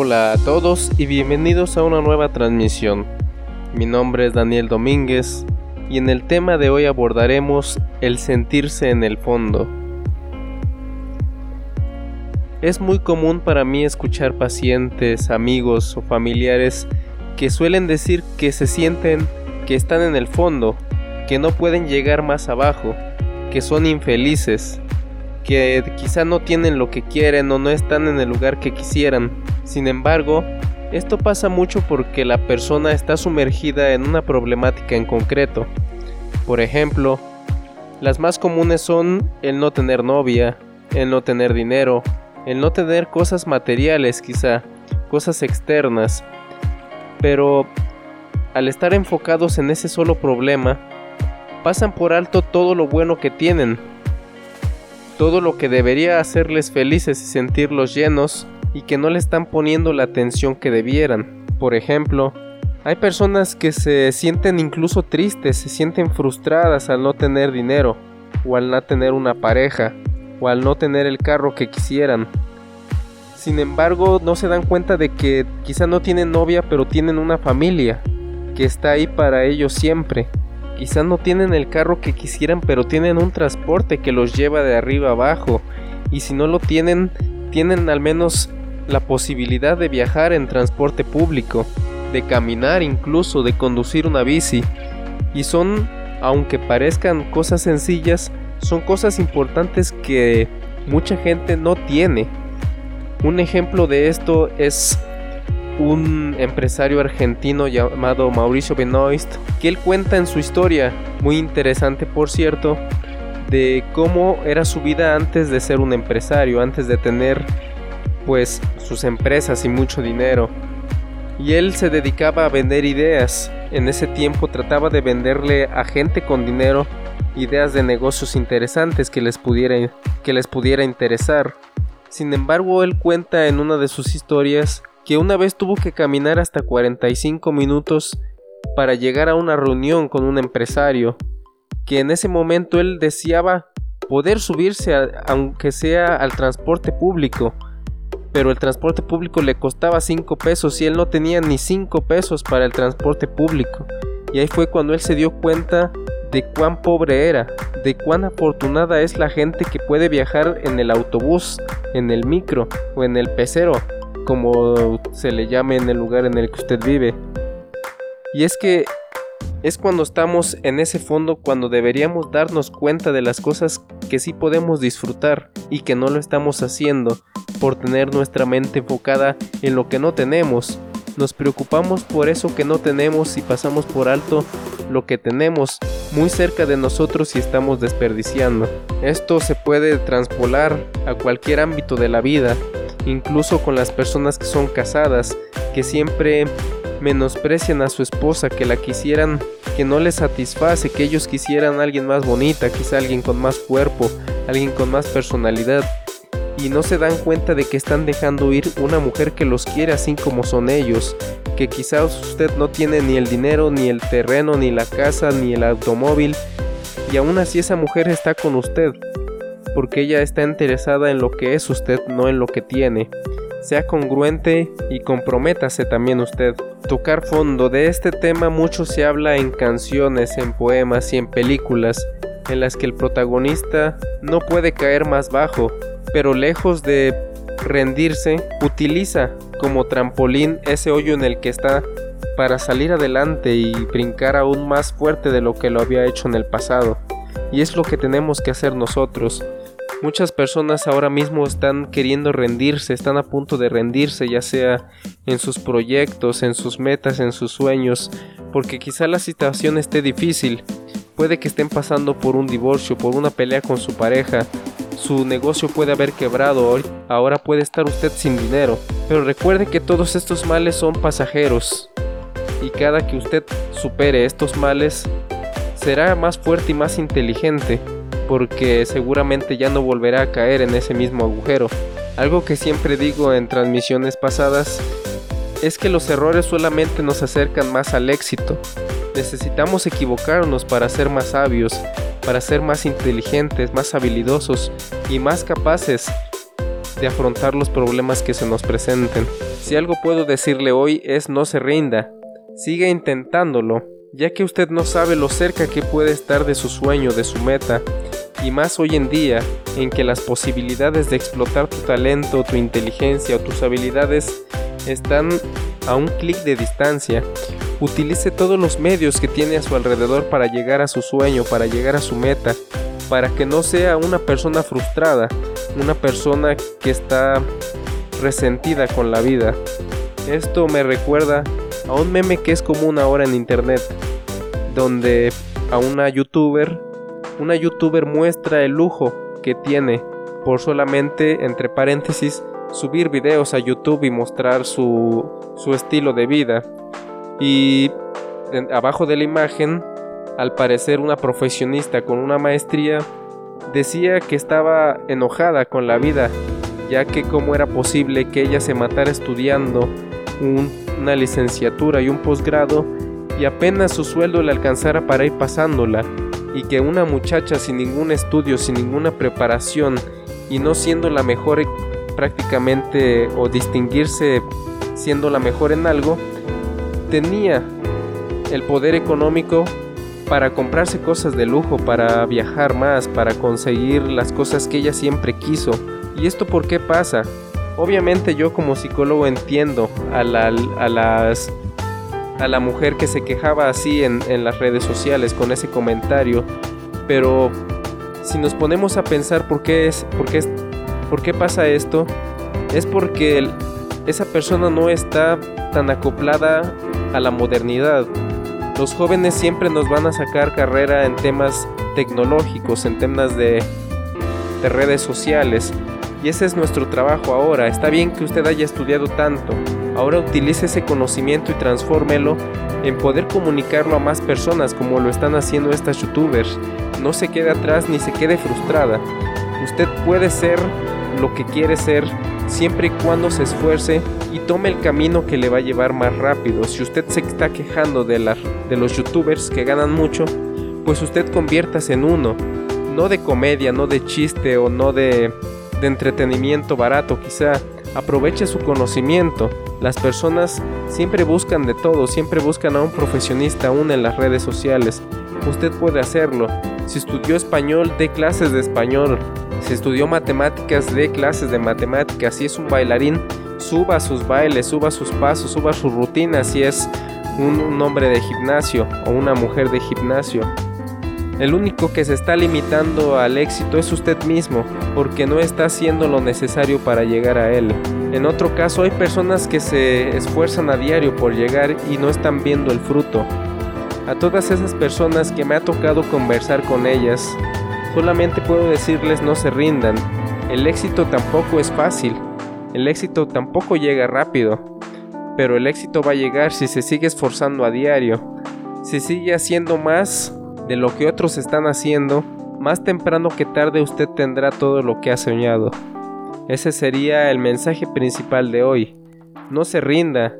Hola a todos y bienvenidos a una nueva transmisión. Mi nombre es Daniel Domínguez y en el tema de hoy abordaremos el sentirse en el fondo. Es muy común para mí escuchar pacientes, amigos o familiares que suelen decir que se sienten que están en el fondo, que no pueden llegar más abajo, que son infelices, que quizá no tienen lo que quieren o no están en el lugar que quisieran. Sin embargo, esto pasa mucho porque la persona está sumergida en una problemática en concreto. Por ejemplo, las más comunes son el no tener novia, el no tener dinero, el no tener cosas materiales quizá, cosas externas. Pero al estar enfocados en ese solo problema, pasan por alto todo lo bueno que tienen, todo lo que debería hacerles felices y sentirlos llenos y que no le están poniendo la atención que debieran. Por ejemplo, hay personas que se sienten incluso tristes, se sienten frustradas al no tener dinero, o al no tener una pareja, o al no tener el carro que quisieran. Sin embargo, no se dan cuenta de que quizá no tienen novia, pero tienen una familia, que está ahí para ellos siempre, Quizá no tienen el carro que quisieran, pero tienen un transporte que los lleva de arriba abajo. Y si no lo tienen, tienen al menos la posibilidad de viajar en transporte público, de caminar incluso, de conducir una bici. Y son, aunque parezcan cosas sencillas, son cosas importantes que mucha gente no tiene. Un ejemplo de esto es un empresario argentino llamado Mauricio Benoist, que él cuenta en su historia, muy interesante por cierto, de cómo era su vida antes de ser un empresario, antes de tener pues sus empresas y mucho dinero. Y él se dedicaba a vender ideas. En ese tiempo trataba de venderle a gente con dinero ideas de negocios interesantes que les pudiera, que les pudiera interesar. Sin embargo, él cuenta en una de sus historias que una vez tuvo que caminar hasta 45 minutos para llegar a una reunión con un empresario, que en ese momento él deseaba poder subirse aunque sea al transporte público, pero el transporte público le costaba 5 pesos y él no tenía ni 5 pesos para el transporte público. Y ahí fue cuando él se dio cuenta de cuán pobre era, de cuán afortunada es la gente que puede viajar en el autobús, en el micro o en el pecero como se le llame en el lugar en el que usted vive. Y es que es cuando estamos en ese fondo cuando deberíamos darnos cuenta de las cosas que sí podemos disfrutar y que no lo estamos haciendo por tener nuestra mente enfocada en lo que no tenemos. Nos preocupamos por eso que no tenemos y pasamos por alto lo que tenemos muy cerca de nosotros y estamos desperdiciando. Esto se puede transpolar a cualquier ámbito de la vida, incluso con las personas que son casadas, que siempre menosprecian a su esposa, que la quisieran, que no les satisface, que ellos quisieran alguien más bonita, quizá alguien con más cuerpo, alguien con más personalidad, y no se dan cuenta de que están dejando ir una mujer que los quiere así como son ellos, que quizás usted no tiene ni el dinero, ni el terreno, ni la casa, ni el automóvil, y aún así esa mujer está con usted porque ella está interesada en lo que es usted, no en lo que tiene. Sea congruente y comprométase también usted. Tocar fondo de este tema mucho se habla en canciones, en poemas y en películas, en las que el protagonista no puede caer más bajo, pero lejos de rendirse, utiliza como trampolín ese hoyo en el que está para salir adelante y brincar aún más fuerte de lo que lo había hecho en el pasado. Y es lo que tenemos que hacer nosotros, Muchas personas ahora mismo están queriendo rendirse, están a punto de rendirse, ya sea en sus proyectos, en sus metas, en sus sueños, porque quizá la situación esté difícil. Puede que estén pasando por un divorcio, por una pelea con su pareja, su negocio puede haber quebrado hoy, ahora puede estar usted sin dinero. Pero recuerde que todos estos males son pasajeros y cada que usted supere estos males será más fuerte y más inteligente porque seguramente ya no volverá a caer en ese mismo agujero. Algo que siempre digo en transmisiones pasadas es que los errores solamente nos acercan más al éxito. Necesitamos equivocarnos para ser más sabios, para ser más inteligentes, más habilidosos y más capaces de afrontar los problemas que se nos presenten. Si algo puedo decirle hoy es no se rinda, siga intentándolo, ya que usted no sabe lo cerca que puede estar de su sueño, de su meta, y más hoy en día, en que las posibilidades de explotar tu talento, tu inteligencia o tus habilidades están a un clic de distancia. Utilice todos los medios que tiene a su alrededor para llegar a su sueño, para llegar a su meta, para que no sea una persona frustrada, una persona que está resentida con la vida. Esto me recuerda a un meme que es común ahora en internet, donde a una youtuber, una youtuber muestra el lujo que tiene por solamente, entre paréntesis, subir videos a YouTube y mostrar su, su estilo de vida. Y abajo de la imagen, al parecer una profesionista con una maestría, decía que estaba enojada con la vida, ya que cómo era posible que ella se matara estudiando una licenciatura y un posgrado y apenas su sueldo le alcanzara para ir pasándola, y que una muchacha sin ningún estudio, sin ninguna preparación y no siendo la mejor prácticamente o distinguirse siendo la mejor en algo, tenía el poder económico para comprarse cosas de lujo, para viajar más, para conseguir las cosas que ella siempre quiso. ¿Y esto por qué pasa? Obviamente yo como psicólogo entiendo a, a las a la mujer que se quejaba así en, en, las redes sociales con ese comentario. Pero si nos ponemos a pensar por qué es, por qué es ¿Por qué pasa esto? Es porque esa persona no está tan acoplada a la modernidad. Los jóvenes siempre nos van a sacar carrera en temas tecnológicos, en temas de, de redes sociales. Y ese es nuestro trabajo ahora. Está bien que usted haya estudiado tanto. Ahora utilice ese conocimiento y transfórmelo en poder comunicarlo a más personas como lo están haciendo estas youtubers. No se quede atrás ni se quede frustrada. Usted puede ser lo que quiere ser siempre y cuando se esfuerce y tome el camino que le va a llevar más rápido. Si usted se está quejando de, los youtubers que ganan mucho, pues usted conviértase en uno. No de comedia, no de chiste o no de, de entretenimiento barato quizá. Aproveche su conocimiento. Las personas siempre buscan de todo, siempre buscan a un profesionista aún en las redes sociales. Usted puede hacerlo. Si estudió español, dé clases de español. Si estudió matemáticas, dé clases de matemáticas. Si es un bailarín, suba sus bailes, suba sus pasos, suba sus rutinas. Si es un, hombre de gimnasio o una mujer de gimnasio. El único que se está limitando al éxito es usted mismo, porque no está haciendo lo necesario para llegar a él. En otro caso, hay personas que se esfuerzan a diario por llegar y no están viendo el fruto. A todas esas personas que me ha tocado conversar con ellas, solamente puedo decirles no se rindan. El éxito tampoco es fácil. El éxito tampoco llega rápido. Pero el éxito va a llegar si se sigue esforzando a diario. Si sigue haciendo más de lo que otros están haciendo, más temprano que tarde usted tendrá todo lo que ha soñado. Ese sería el mensaje principal de hoy. No se rinda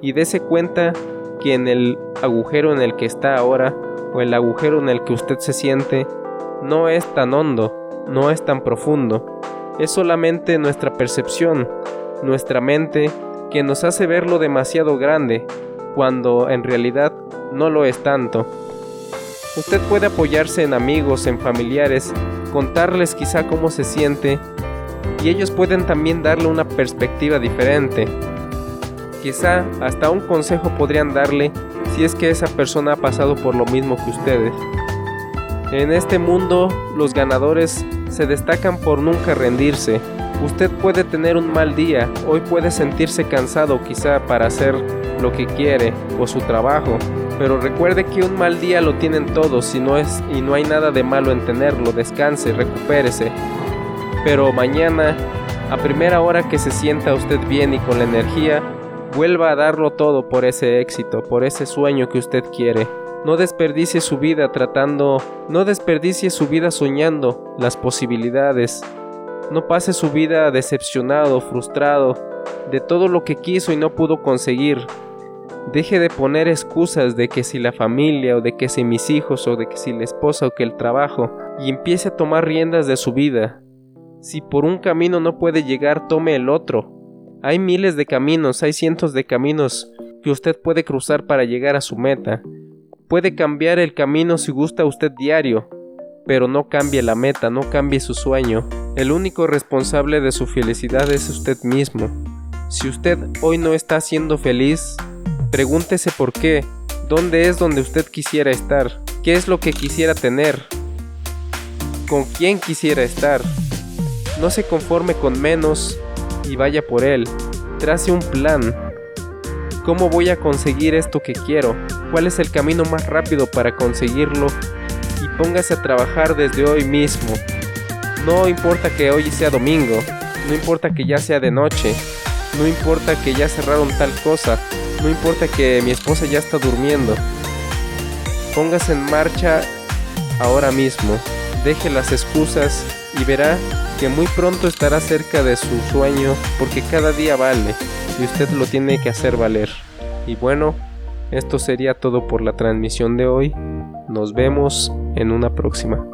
y dése cuenta que en el agujero en el que está ahora o el agujero en el que usted se siente no es tan hondo, no es tan profundo. Es solamente nuestra percepción, nuestra mente, que nos hace verlo demasiado grande, cuando en realidad no lo es tanto. Usted puede apoyarse en amigos, en familiares, contarles quizá cómo se siente, y ellos pueden también darle una perspectiva diferente. Quizá hasta un consejo podrían darle si es que esa persona ha pasado por lo mismo que ustedes. En este mundo los ganadores se destacan por nunca rendirse. Usted puede tener un mal día, hoy puede sentirse cansado quizá para hacer lo que quiere o su trabajo, pero recuerde que un mal día lo tienen todos y no es y no hay nada de malo en tenerlo, descanse, recupérese. Pero mañana, a primera hora que se sienta usted bien y con la energía, Vuelva a darlo todo por ese éxito, por ese sueño que usted quiere. No desperdicie su vida tratando, no desperdicie su vida soñando las posibilidades. No pase su vida decepcionado, frustrado de todo lo que quiso y no pudo conseguir. Deje de poner excusas de que si la familia o de que si mis hijos o de que si la esposa o que el trabajo y empiece a tomar riendas de su vida. Si por un camino no puede llegar, tome el otro. Hay miles de caminos, hay cientos de caminos que usted puede cruzar para llegar a su meta. Puede cambiar el camino si gusta usted diario, pero no cambie la meta, no cambie su sueño. El único responsable de su felicidad es usted mismo. Si usted hoy no está siendo feliz, pregúntese por qué, dónde es donde usted quisiera estar, qué es lo que quisiera tener, con quién quisiera estar. No se conforme con menos y vaya por él. Trace un plan. ¿Cómo voy a conseguir esto que quiero? ¿Cuál es el camino más rápido para conseguirlo? Y póngase a trabajar desde hoy mismo. No importa que hoy sea domingo, no importa que ya sea de noche, no importa que ya cerraron tal cosa, no importa que mi esposa ya está durmiendo. Póngase en marcha ahora mismo. Deje las excusas y verá que muy pronto estará cerca de su sueño porque cada día vale y usted lo tiene que hacer valer. Y bueno, esto sería todo por la transmisión de hoy. Nos vemos en una próxima.